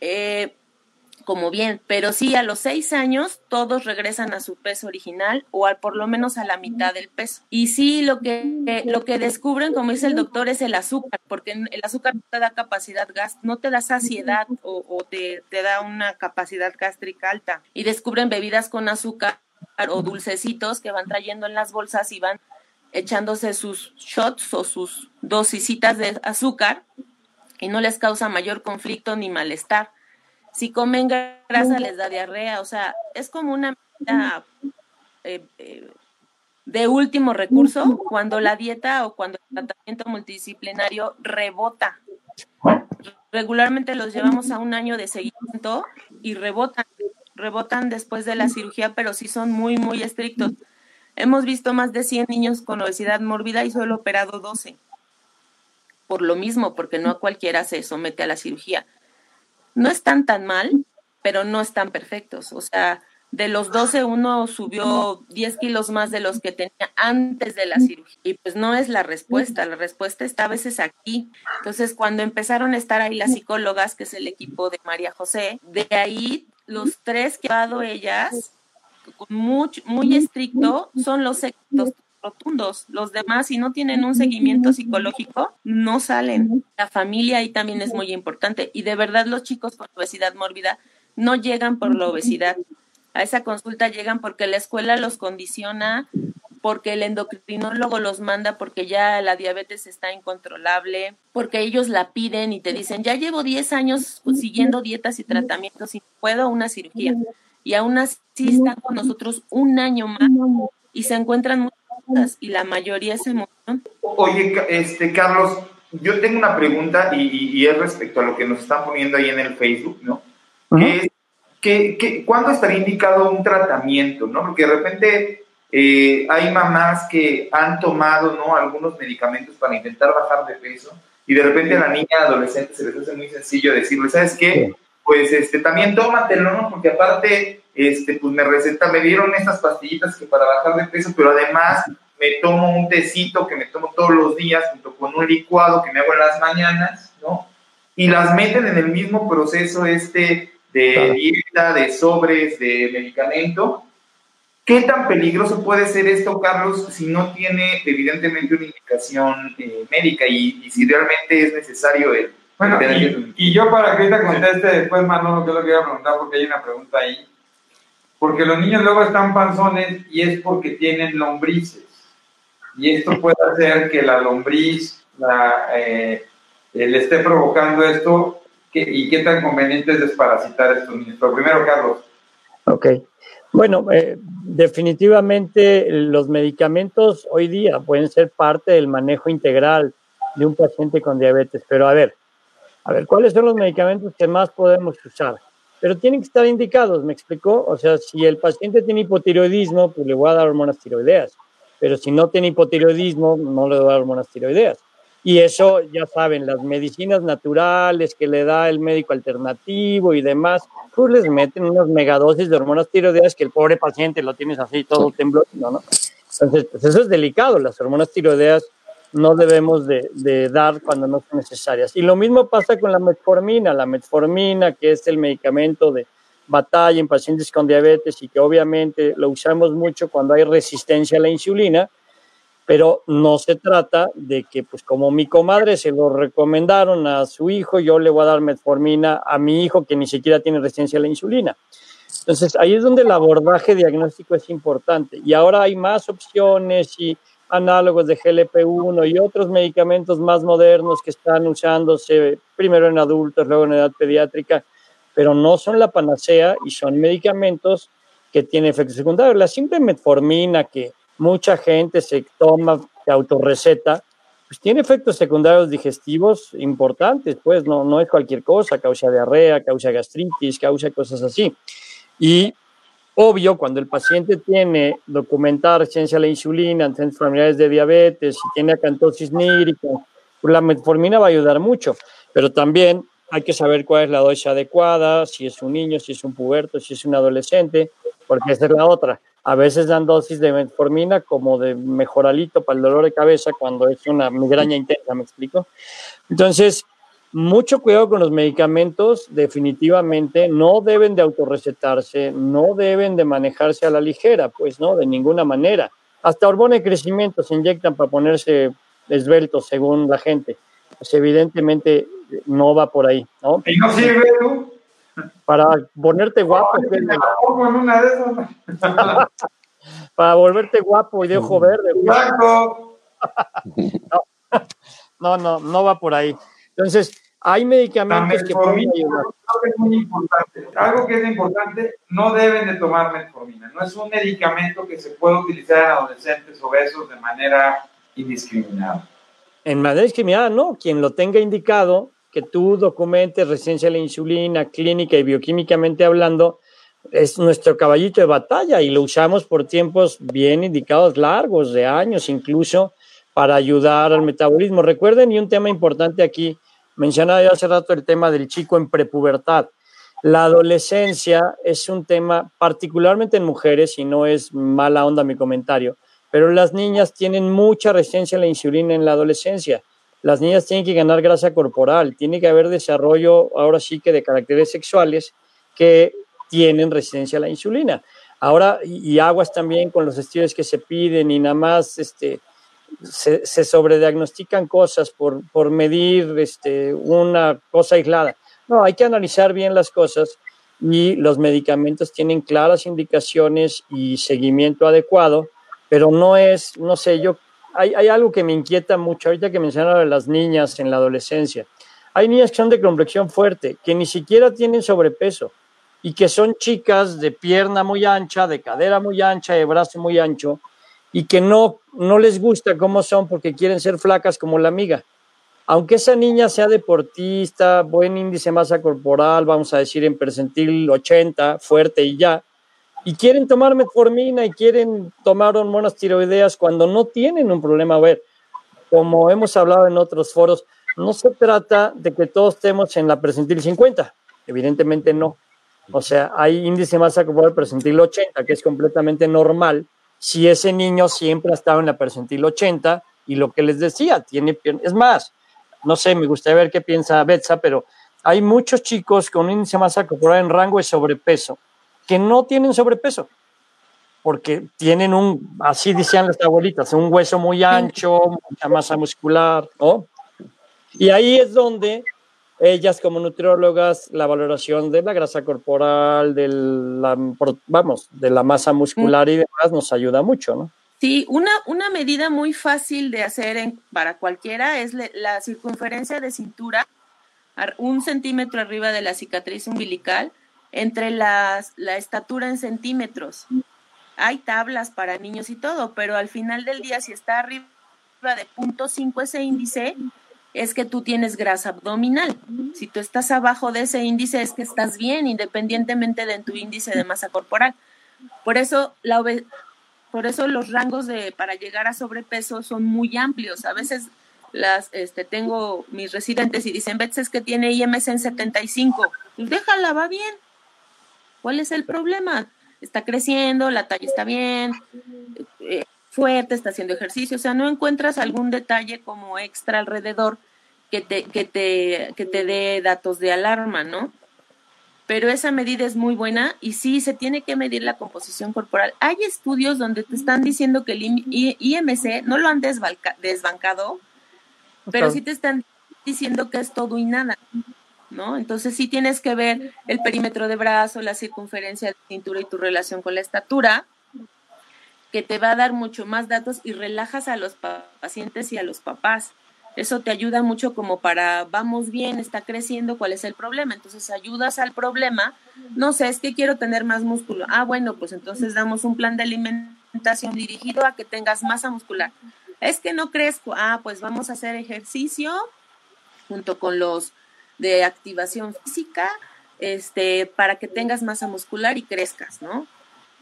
Eh, como bien, pero sí a los seis años todos regresan a su peso original o al, por lo menos a la mitad del peso. Y sí, lo que, lo que descubren, como dice el doctor, es el azúcar, porque el azúcar no te da capacidad gas, no te da saciedad o, te, te da una capacidad gástrica alta. Y descubren bebidas con azúcar o dulcecitos que van trayendo en las bolsas y van echándose sus shots o sus dosisitas de azúcar y no les causa mayor conflicto ni malestar. Si comen grasa les da diarrea, o sea, es como una medida eh, eh, de último recurso cuando la dieta o cuando el tratamiento multidisciplinario rebota. Regularmente los llevamos a un año de seguimiento y rebotan, rebotan después de la cirugía, pero sí son muy, muy estrictos. Hemos visto más de 100 niños con obesidad mórbida y solo operado 12. Por lo mismo, porque no a cualquiera se somete a la cirugía no están tan mal, pero no están perfectos. O sea, de los 12, uno subió 10 kilos más de los que tenía antes de la cirugía. Y pues no es la respuesta, la respuesta está a veces aquí. Entonces, cuando empezaron a estar ahí las psicólogas, que es el equipo de María José, de ahí los tres que ha dado ellas, muy, muy estricto, son los, los rotundos. Los demás, si no tienen un seguimiento psicológico, no salen. La familia ahí también es muy importante. Y de verdad los chicos con obesidad mórbida no llegan por la obesidad. A esa consulta llegan porque la escuela los condiciona, porque el endocrinólogo los manda porque ya la diabetes está incontrolable, porque ellos la piden y te dicen, ya llevo 10 años siguiendo dietas y tratamientos y puedo una cirugía. Y aún así están con nosotros un año más y se encuentran muy y la mayoría se emoción. Oye, este, Carlos, yo tengo una pregunta y, es respecto a lo que nos están poniendo ahí en el Facebook, ¿no? que, ¿Cuándo estaría indicado un tratamiento, no? Porque de repente eh, hay mamás que han tomado, ¿no? Algunos medicamentos para intentar bajar de peso y de repente a la niña adolescente se les hace muy sencillo decirle, ¿sabes qué? Pues este, también tómatelo, ¿no? Porque aparte este, pues me receta, me dieron estas pastillitas que para bajar de peso, pero además me tomo un tecito que me tomo todos los días junto con un licuado que me hago en las mañanas, ¿no? Y las meten en el mismo proceso este de dieta, de sobres, de medicamento. ¿Qué tan peligroso puede ser esto, Carlos, si no tiene evidentemente una indicación eh, médica y, si realmente es necesario el... Bueno, y, yo para que ahorita conteste después, Manolo, que lo que iba a preguntar, porque hay una pregunta ahí porque los niños luego están panzones y es porque tienen lombrices. Y esto puede hacer que la lombriz eh, eh, le esté provocando esto y qué tan conveniente es desparasitar a estos niños. Pero primero, Carlos. Ok. Bueno, eh, definitivamente los medicamentos hoy día pueden ser parte del manejo integral de un paciente con diabetes. Pero a ver, a ver, ¿cuáles son los medicamentos que más podemos usar? pero tienen que estar indicados, ¿me explicó? O sea, si el paciente tiene hipotiroidismo, pues le voy a dar hormonas tiroideas, pero si no tiene hipotiroidismo, no le voy a dar hormonas tiroideas. Y eso, ya saben, las medicinas naturales que le da el médico alternativo y demás, pues les meten unas megadosis de hormonas tiroideas que el pobre paciente lo tienes así todo tembloroso, ¿no? Entonces, pues eso es delicado. Las hormonas tiroideas no debemos de, dar cuando no son necesarias. Y lo mismo pasa con la metformina, la metformina que es el medicamento de batalla en pacientes con diabetes y que obviamente lo usamos mucho cuando hay resistencia a la insulina, pero no se trata de que, pues como mi comadre se lo recomendaron a su hijo, yo le voy a dar metformina a mi hijo que ni siquiera tiene resistencia a la insulina. Entonces, ahí es donde el abordaje diagnóstico es importante. Y ahora hay más opciones y análogos de GLP-1 y otros medicamentos más modernos que están usándose primero en adultos, luego en edad pediátrica, pero no son la panacea y son medicamentos que tienen efectos secundarios. La simple metformina que mucha gente se toma de autorreceta, pues tiene efectos secundarios digestivos importantes, pues no, no es cualquier cosa, causa diarrea, causa gastritis, causa cosas así. Y obvio, cuando el paciente tiene documentada resistencia a la insulina, familiares de diabetes, si tiene acantosis nírica, pues la metformina va a ayudar mucho, pero también hay que saber cuál es la dosis adecuada, si es un niño, si es un puberto, si es un adolescente, porque esa es la otra. A veces dan dosis de metformina como de mejoralito para el dolor de cabeza cuando es una migraña intensa, ¿me explico? Entonces, mucho cuidado con los medicamentos, definitivamente no deben de autorrecetarse, no deben de manejarse a la ligera, pues no, de ninguna manera. Hasta hormona de crecimiento se inyectan para ponerse esbeltos según la gente. Pues evidentemente no va por ahí, ¿no? ¿Y no sirve tú? Para ponerte guapo. No, en una de esas. para volverte guapo y de ojo verde. Exacto. No, no, no va por ahí. Entonces, hay medicamentos que pueden ayudar. Algo que es muy importante. Algo que es importante, no deben de tomar metformina. No es un medicamento que se puede utilizar en adolescentes obesos de manera indiscriminada. En manera discriminada, no. Quien lo tenga indicado, que tú documentes resistencia a la insulina, clínica y bioquímicamente hablando, es nuestro caballito de batalla y lo usamos por tiempos bien indicados, largos, de años incluso, para ayudar al metabolismo. Recuerden, y un tema importante aquí, mencionaba yo hace rato el tema del chico en prepubertad. La adolescencia es un tema particularmente en mujeres, y no es mala onda mi comentario, pero las niñas tienen mucha resistencia a la insulina en la adolescencia. Las niñas tienen que ganar grasa corporal, tiene que haber desarrollo, ahora sí que de caracteres sexuales que tienen resistencia a la insulina. Ahora, y aguas también con los estudios que se piden y nada más este, se, sobrediagnostican cosas por, por medir este, una cosa aislada. No, hay que analizar bien las cosas y los medicamentos tienen claras indicaciones y seguimiento adecuado, pero no es, no sé, yo, hay, algo que me inquieta mucho ahorita que mencionaba de las niñas en la adolescencia. Hay niñas que son de complexión fuerte, que ni siquiera tienen sobrepeso y que son chicas de pierna muy ancha, de cadera muy ancha, de brazo muy ancho, y que no, no les gusta cómo son porque quieren ser flacas como la amiga. Aunque esa niña sea deportista, buen índice de masa corporal, vamos a decir en percentil 80, fuerte y ya, y quieren tomar metformina y quieren tomar hormonas tiroideas cuando no tienen un problema. A ver, como hemos hablado en otros foros, no se trata de que todos estemos en la percentil 50, evidentemente no. O sea, hay índice de masa corporal percentil 80, que es completamente normal, si ese niño siempre ha estado en la percentil 80 y lo que les decía, tiene es más, no sé, me gustaría ver qué piensa Betsa, pero hay muchos chicos con índice de masa corporal en rango de sobrepeso que no tienen sobrepeso porque tienen un, así decían las abuelitas, un hueso muy ancho, mucha masa muscular, ¿no? Y ahí es donde ellas como nutriólogas, la valoración de la grasa corporal, de la, vamos, de la masa muscular y demás nos ayuda mucho, ¿no? Sí, una, una medida muy fácil de hacer en, para cualquiera es le, la circunferencia de cintura, un centímetro arriba de la cicatriz umbilical, entre las, la estatura en centímetros. Hay tablas para niños y todo, pero al final del día, si está arriba de 0.5 ese índice, es que tú tienes grasa abdominal. Si tú estás abajo de ese índice es que estás bien, independientemente de tu índice de masa corporal. Por eso, la por eso los rangos de para llegar a sobrepeso son muy amplios. A veces las este tengo mis residentes y dicen, "Bets es que tiene IMC en 75." Pues déjala, va bien. ¿Cuál es el problema? Está creciendo, la talla está bien, eh, fuerte, está haciendo ejercicio, o sea, no encuentras algún detalle como extra alrededor que te, que te, que te dé datos de alarma, ¿no? Pero esa medida es muy buena y sí, se tiene que medir la composición corporal. Hay estudios donde te están diciendo que el IMC no lo han desbancado, pero sí te están diciendo que es todo y nada, ¿no? Entonces sí tienes que ver el perímetro de brazo, la circunferencia de cintura y tu relación con la estatura que te va a dar mucho más datos y relajas a los pacientes y a los papás. Eso te ayuda mucho como para, vamos bien, está creciendo, ¿cuál es el problema? Entonces ayudas al problema, no sé, es que quiero tener más músculo. Ah, bueno, pues entonces damos un plan de alimentación dirigido a que tengas masa muscular. Es que no crezco, ah, pues vamos a hacer ejercicio junto con los de activación física, este, para que tengas masa muscular y crezcas, ¿no?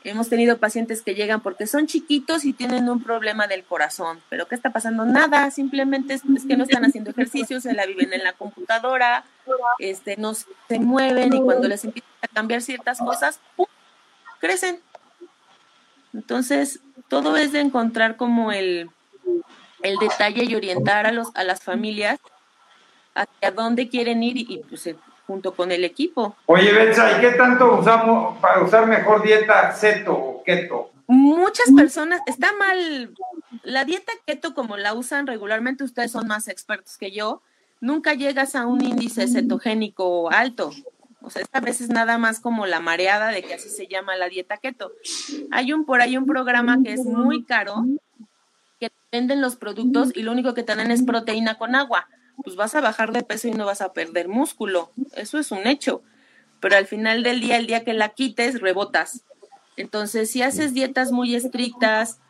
Hemos tenido pacientes que llegan porque son chiquitos y tienen un problema del corazón. ¿Pero qué está pasando? Nada, simplemente es, que no están haciendo ejercicios, se la viven en la computadora, este, no se mueven y cuando les empiezan a cambiar ciertas cosas, ¡pum! crecen. Entonces, todo es de encontrar como el, el detalle y orientar a, los, a las familias hacia dónde quieren ir y, y pues junto con el equipo. Oye, Betsa, ¿y qué tanto usamos para usar mejor dieta keto o keto? Muchas personas, está mal, la dieta keto como la usan regularmente, ustedes son más expertos que yo, nunca llegas a un índice cetogénico alto. O sea, esta vez es nada más como la mareada de que así se llama la dieta keto. Hay un por ahí un programa que es muy caro, que venden los productos y lo único que te dan es proteína con agua pues vas a bajar de peso y no vas a perder músculo. Eso es un hecho. Pero al final del día, el día que la quites, rebotas. Entonces, si haces dietas muy estrictas,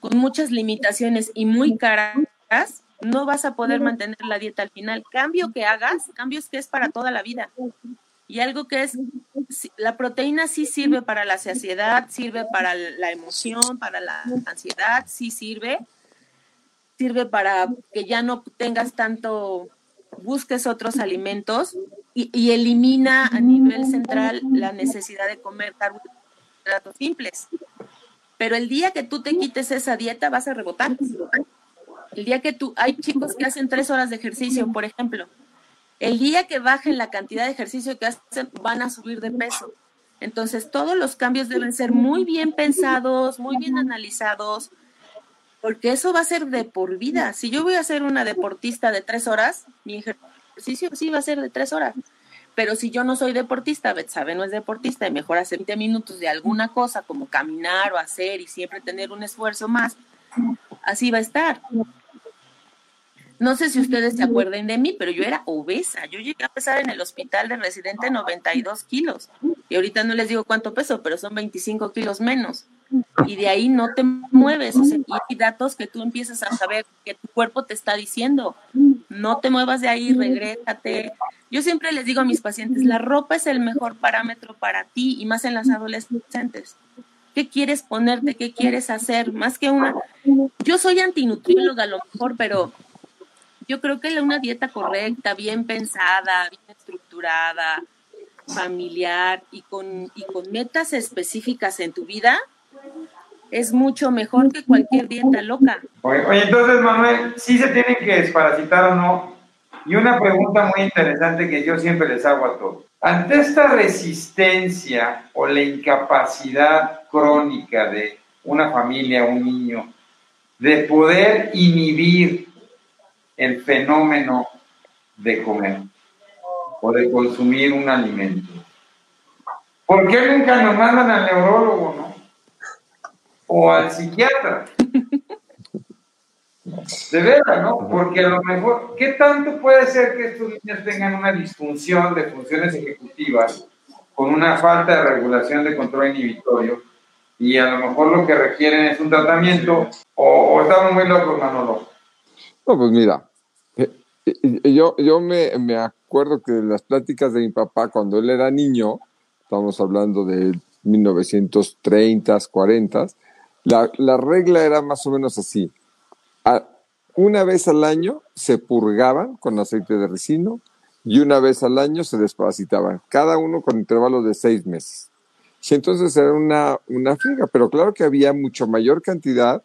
con muchas limitaciones y muy caras, no vas a poder mantener la dieta al final. Cambio que hagas, cambios que es para toda la vida. Y algo que es, la proteína sí sirve para la saciedad, sirve para la emoción, para la ansiedad, sí sirve, sirve para que ya no tengas tanto, busques otros alimentos y, elimina a nivel central la necesidad de comer carbohidratos simples. Pero el día que tú te quites esa dieta vas a rebotar. El día que tú, hay chicos que hacen tres horas de ejercicio, por ejemplo. El día que bajen la cantidad de ejercicio que hacen, van a subir de peso. Entonces, todos los cambios deben ser muy bien pensados, muy bien analizados, porque eso va a ser de por vida. Si yo voy a ser una deportista de tres horas, mi ejercicio sí va a ser de tres horas. Pero si yo no soy deportista, sabe no es deportista y mejor hacer 20 minutos de alguna cosa como caminar o hacer y siempre tener un esfuerzo más, así va a estar. No sé si ustedes se acuerden de mí, pero yo era obesa. Yo llegué a pesar en el hospital de residente 92 kilos. Y ahorita no les digo cuánto peso, pero son 25 kilos menos. Y de ahí no te mueves. Y hay datos que tú empiezas a saber que tu cuerpo te está diciendo. No te muevas de ahí, regrésate. Yo siempre les digo a mis pacientes, la ropa es el mejor parámetro para ti y más en las adolescentes. ¿Qué quieres ponerte? ¿Qué quieres hacer? Más que una... Yo soy antinutrióloga a lo mejor, pero yo creo que una dieta correcta, bien pensada, bien estructurada, familiar y con, y con metas específicas en tu vida, es mucho mejor que cualquier dieta loca. Oye, entonces, Manuel, ¿sí se tienen que desparasitar o no? Y una pregunta muy interesante que yo siempre les hago a todos. Ante esta resistencia o la incapacidad crónica de una familia, un niño, de poder inhibir el fenómeno de comer o de consumir un alimento. ¿Por qué nunca nos mandan al neurólogo, no? O al psiquiatra. De verdad, ¿no? Porque a lo mejor, ¿qué tanto puede ser que estos niños tengan una disfunción de funciones ejecutivas con una falta de regulación de control inhibitorio y a lo mejor lo que requieren es un tratamiento o, o estamos muy locos, Manolo? No, pues mira, eh, eh, yo, yo me, me acuerdo que las pláticas de mi papá cuando él era niño, estamos hablando de 1930, 40, la, la regla era más o menos así. una vez al año se purgaban con aceite de ricino y una vez al año se desparasitaban, cada uno con intervalos de seis meses. Y entonces era una, una friga, pero claro que había mucho mayor cantidad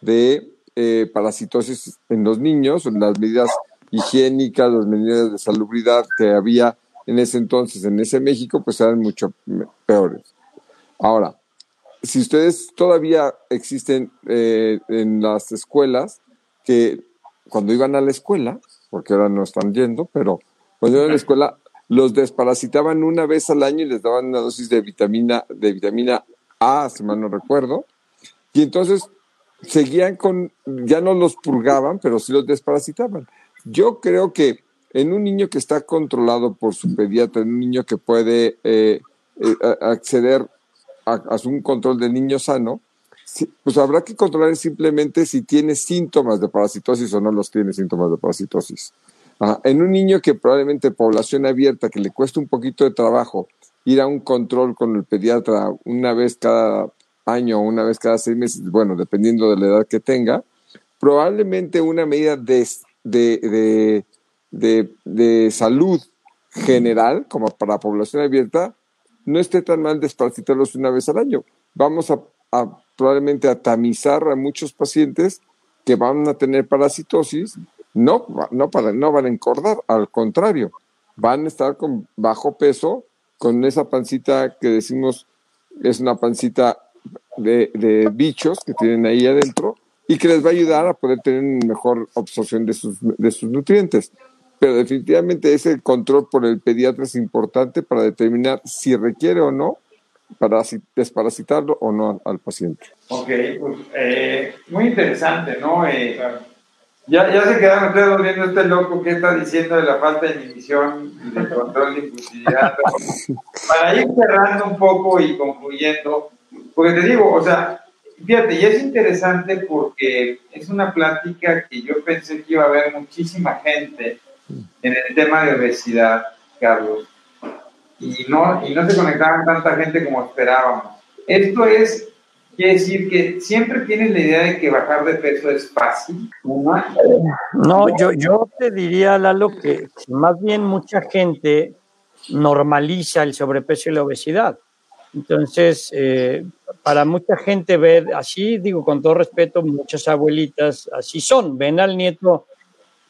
de eh, parasitosis en los niños, en las medidas higiénicas, las medidas de salubridad que había en ese entonces, en ese México, pues eran mucho peores. Ahora, si ustedes todavía existen eh, en las escuelas, que cuando iban a la escuela, porque ahora no están yendo, pero cuando iban a la escuela, los desparasitaban una vez al año y les daban una dosis de vitamina, de vitamina A, si mal no recuerdo, Y entonces seguían con, ya no los purgaban, pero sí los desparasitaban. Yo creo que en un niño que está controlado por su pediatra, en un niño que puede eh, eh, acceder a, un control de niño sano, pues habrá que controlar simplemente si tiene síntomas de parasitosis o no los tiene síntomas de parasitosis. en un niño que probablemente población abierta, que le cuesta un poquito de trabajo ir a un control con el pediatra una vez cada año o una vez cada seis meses, bueno, dependiendo de la edad que tenga, probablemente una medida de, de, de, de salud general, como para población abierta, no esté tan mal desparasitarlos una vez al año. Vamos a, probablemente a tamizar a muchos pacientes que van a tener parasitosis, no, no, para, no van a encordar, al contrario, van a estar con bajo peso, con esa pancita que decimos es una pancita de, de bichos que tienen ahí adentro y que les va a ayudar a poder tener mejor absorción de sus, de sus nutrientes pero definitivamente ese control por el pediatra es importante para determinar si requiere o no para desparasitarlo o no al, paciente. Ok, pues eh, muy interesante, ¿no? Eh, ya, ya se quedaron ustedes viendo este loco que está diciendo de la falta de inhibición y de control de impulsividad. para ir cerrando un poco y concluyendo, porque te digo, o sea, fíjate, y es interesante porque es una plática que yo pensé que iba a haber muchísima gente en el tema de obesidad, Carlos, y no, y no se conectaban tanta gente como esperábamos. Esto es, quiere decir que siempre tienes la idea de que bajar de peso es fácil. No, yo, yo te diría, Lalo, que más bien mucha gente normaliza el sobrepeso y la obesidad. Entonces, eh, para mucha gente ver así, digo con todo respeto, muchas abuelitas así son, ven al nieto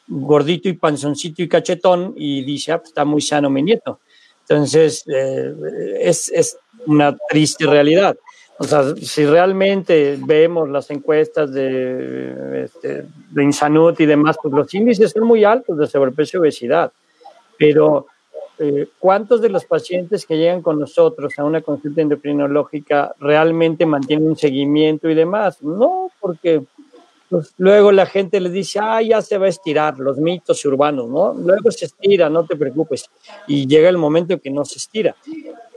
gordito y panzoncito y cachetón y dice, ah, pues, está muy sano mi nieto. Entonces, eh, es, es, una triste realidad. O sea, si realmente vemos las encuestas de, este, de Insanut y demás, pues los índices son muy altos de sobrepeso y obesidad. Pero, eh, ¿cuántos de los pacientes que llegan con nosotros a una consulta endocrinológica realmente mantienen un seguimiento y demás? No, porque pues, luego la gente le dice, ah, ya se va a estirar, los mitos urbanos, ¿no? Luego se estira, no te preocupes. Y llega el momento que no se estira.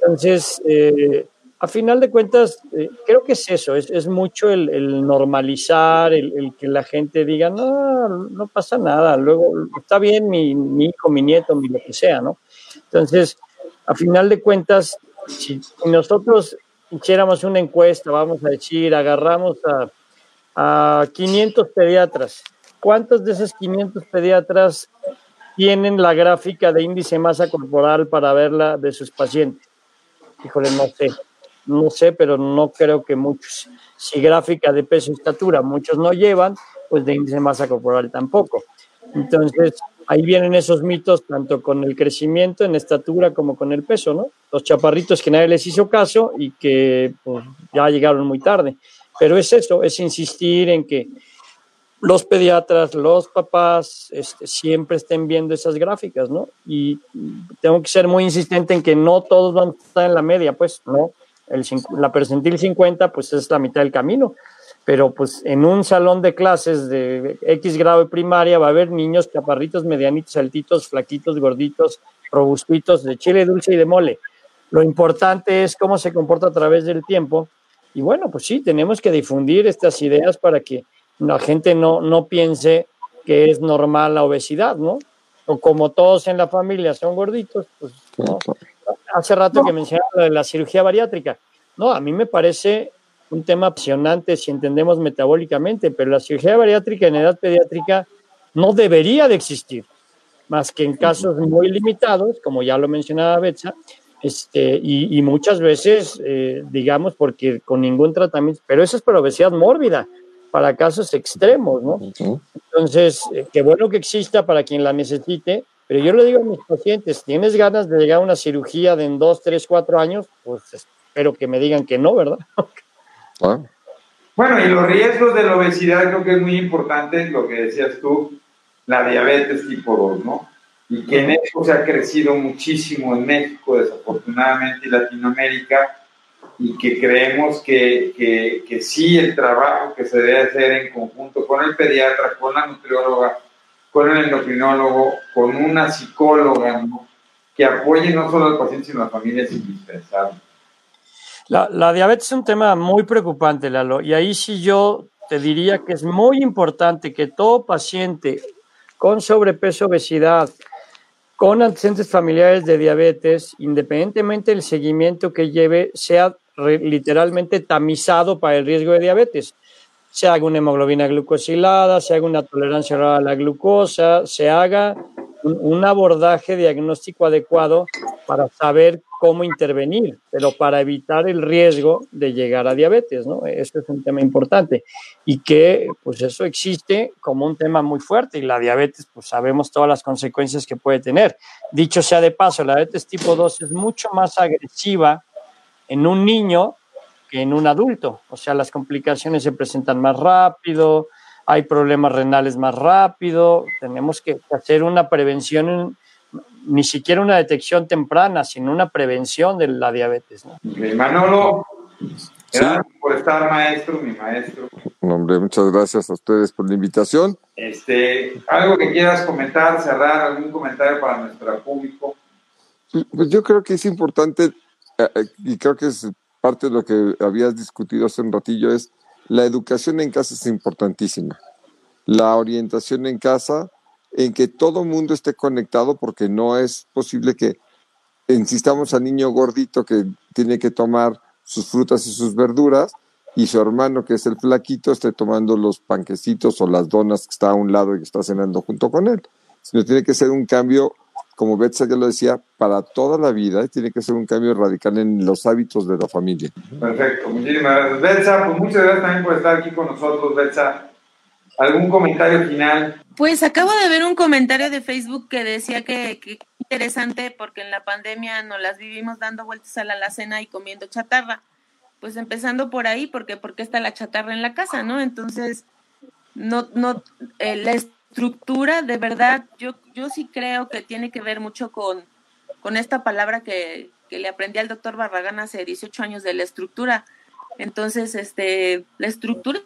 Entonces, eh, a final de cuentas, eh, creo que es eso, es, mucho el, normalizar, el, que la gente diga, no, no pasa nada, luego está bien mi, mi hijo, mi nieto, mi lo que sea, ¿no? Entonces, a final de cuentas, si nosotros hiciéramos una encuesta, vamos a decir, agarramos a a 500 pediatras. ¿Cuántos de esos 500 pediatras tienen la gráfica de índice masa corporal para verla de sus pacientes? Híjole, no sé. No sé, pero no creo que muchos. Si gráfica de peso y estatura muchos no llevan, pues de índice masa corporal tampoco. Entonces, ahí vienen esos mitos, tanto con el crecimiento en estatura como con el peso, ¿no? Los chaparritos que nadie les hizo caso y que pues, ya llegaron muy tarde. Pero es eso, es insistir en que los pediatras, los papás, este, siempre estén viendo esas gráficas, ¿no? Y tengo que ser muy insistente en que no todos van a estar en la media, pues, ¿no? El, la percentil 50, pues es la mitad del camino. Pero pues en un salón de clases de X grado de primaria va a haber niños chaparritos, medianitos, altitos, flaquitos, gorditos, robustitos, de chile dulce y de mole. Lo importante es cómo se comporta a través del tiempo y bueno, pues sí, tenemos que difundir estas ideas para que la gente no, no piense que es normal la obesidad, ¿no? O como todos en la familia son gorditos, pues ¿no? Hace rato que mencionaba la cirugía bariátrica. No, a mí me parece un tema apasionante si entendemos metabólicamente, pero la cirugía bariátrica en edad pediátrica no debería de existir, más que en casos muy limitados, como ya lo mencionaba Betsa, este, y, muchas veces, eh, digamos, porque con ningún tratamiento, pero eso es para obesidad mórbida, para casos extremos, ¿no? Entonces, eh, qué bueno que exista para quien la necesite, pero yo le digo a mis pacientes, ¿tienes ganas de llegar a una cirugía de en dos, tres, cuatro años? Pues espero que me digan que no, ¿verdad? Bueno, y los riesgos de la obesidad creo que es muy importante, lo que decías tú, la diabetes tipo 2, ¿no? y que en eso se ha crecido muchísimo en México, desafortunadamente, y Latinoamérica, y que creemos que, que, que, sí el trabajo que se debe hacer en conjunto con el pediatra, con la nutrióloga, con el endocrinólogo, con una psicóloga, que apoye no solo al paciente, sino a la familia es indispensable. La, la, diabetes es un tema muy preocupante, Lalo, y ahí sí yo te diría que es muy importante que todo paciente con sobrepeso, obesidad, con antecedentes familiares de diabetes, independientemente del seguimiento que lleve, sea literalmente tamizado para el riesgo de diabetes. Se haga una hemoglobina glucosilada, se haga una tolerancia a la glucosa, se haga un, abordaje diagnóstico adecuado para saber cómo intervenir, pero para evitar el riesgo de llegar a diabetes, ¿no? Eso es un tema importante y que, pues eso existe como un tema muy fuerte y la diabetes, pues sabemos todas las consecuencias que puede tener. Dicho sea de paso, la diabetes tipo 2 es mucho más agresiva en un niño que en un adulto, o sea, las complicaciones se presentan más rápido, hay problemas renales más rápido, tenemos que hacer una prevención en, ni siquiera una detección temprana, sino una prevención de la diabetes. ¿no? Manolo, gracias por estar, maestro, mi maestro. Hombre, muchas gracias a ustedes por la invitación. Este, algo que quieras comentar, cerrar, algún comentario para nuestro público. Pues yo creo que es importante, eh, y creo que es parte de lo que habías discutido hace un ratillo, es la educación en casa es importantísima. La orientación en casa, en que todo mundo esté conectado porque no es posible que insistamos al niño gordito que tiene que tomar sus frutas y sus verduras y su hermano que es el flaquito esté tomando los panquecitos o las donas que está a un lado y que está cenando junto con él. Sino tiene que ser un cambio, como Betsa ya lo decía, para toda la vida y tiene que ser un cambio radical en los hábitos de la familia. Perfecto, muchísimas gracias. Betsa, pues muchas gracias también por estar aquí con nosotros, Betsa. ¿Algún comentario final? Pues acabo de ver un comentario de Facebook que decía que, que interesante porque en la pandemia nos las vivimos dando vueltas a la alacena y comiendo chatarra. Pues empezando por ahí, porque porque está la chatarra en la casa, ¿no? Entonces, no, no, eh, la estructura, de verdad, yo, yo sí creo que tiene que ver mucho con, con esta palabra que, que le aprendí al doctor Barragán hace 18 años de la estructura. Entonces, este, la estructura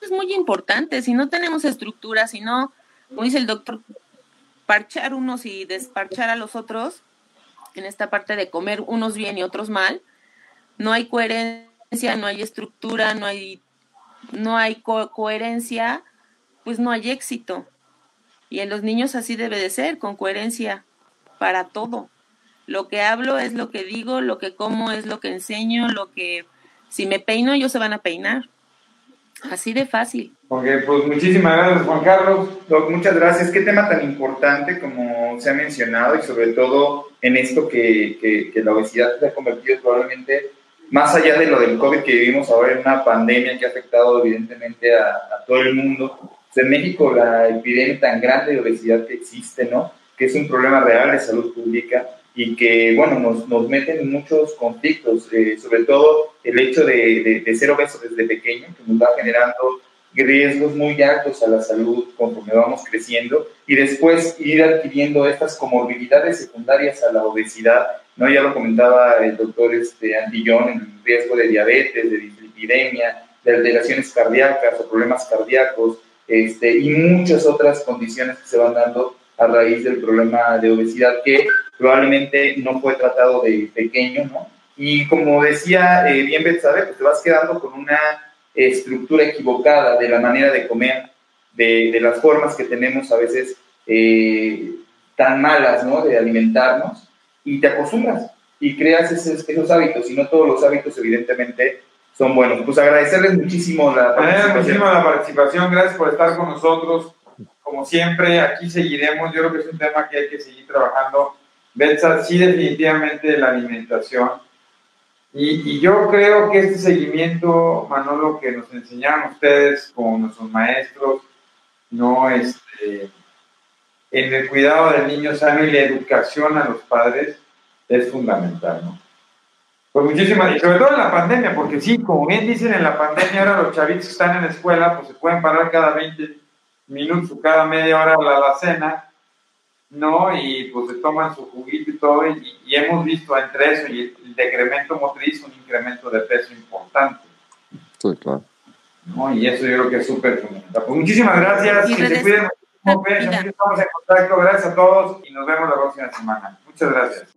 es muy importante. Si no tenemos estructura, si no, como dice el doctor, parchar unos y desparchar a los otros, en esta parte de comer unos bien y otros mal, no hay coherencia, no hay estructura, no hay, no hay co coherencia, pues no hay éxito. Y en los niños así debe de ser, con coherencia para todo. Lo que hablo es lo que digo, lo que como es lo que enseño, lo que si me peino ellos se van a peinar. Así de fácil. Ok, pues muchísimas gracias, Juan Carlos. Muchas gracias. Qué tema tan importante como se ha mencionado y sobre todo en esto que, que, que la obesidad se ha convertido probablemente más allá de lo del COVID que vivimos ahora en una pandemia que ha afectado evidentemente a, a todo el mundo. En México la epidemia tan grande de obesidad que existe, ¿no? Que es un problema real de salud pública y que, bueno, nos, nos meten en muchos conflictos, eh, sobre todo el hecho de, de, de, ser obeso desde pequeño, que nos va generando riesgos muy altos a la salud conforme vamos creciendo, y después ir adquiriendo estas comorbilidades secundarias a la obesidad, ¿no? Ya lo comentaba el doctor este, Antillón, el riesgo de diabetes, de dislipidemia, de alteraciones cardíacas o problemas cardíacos, este, y muchas otras condiciones que se van dando a raíz del problema de obesidad que probablemente no fue tratado de pequeño, ¿no? Y como decía eh, bien Betsabe, pues te vas quedando con una estructura equivocada de la manera de comer, de, de las formas que tenemos a veces eh, tan malas, ¿no? De alimentarnos, y te acostumbras y creas esos, esos, hábitos, y no todos los hábitos evidentemente son buenos. Pues agradecerles muchísimo la participación. muchísimo la participación, gracias por estar con nosotros. Como siempre, aquí seguiremos, yo creo que es un tema que hay que seguir trabajando Betsa, sí definitivamente la alimentación. Y, y, yo creo que este seguimiento, Manolo, que nos enseñaron ustedes como nuestros maestros, no este, en el cuidado del niño sano y la educación a los padres es fundamental, ¿no? Pues muchísimas, y sobre todo en la pandemia, porque sí, como bien dicen en la pandemia, ahora los chavitos que están en la escuela, pues se pueden parar cada 20 minutos o cada media hora a la, la cena, ¿no? Y pues se toman su juguito y todo, y, y hemos visto entre eso y el decremento motriz un incremento de peso importante. Sí, claro. ¿no? Y eso yo creo que es súper fundamental. Pues muchísimas gracias, Y que se cuiden mucho, estamos en contacto, gracias a todos y nos vemos la próxima semana. Muchas gracias.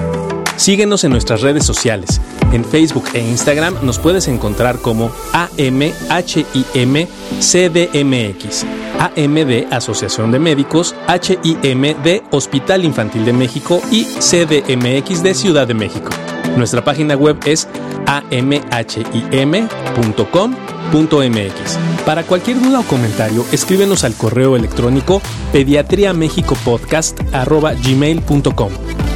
Síguenos en nuestras redes sociales. En Facebook e Instagram nos puedes encontrar como AMHIMCDMX, AM de Asociación de Médicos, HIM de Hospital Infantil de México y CDMX de Ciudad de México. Nuestra página web es amhim.com.mx. Para cualquier duda o comentario, escríbenos al correo electrónico pediatriamexicopodcast.gmail.com.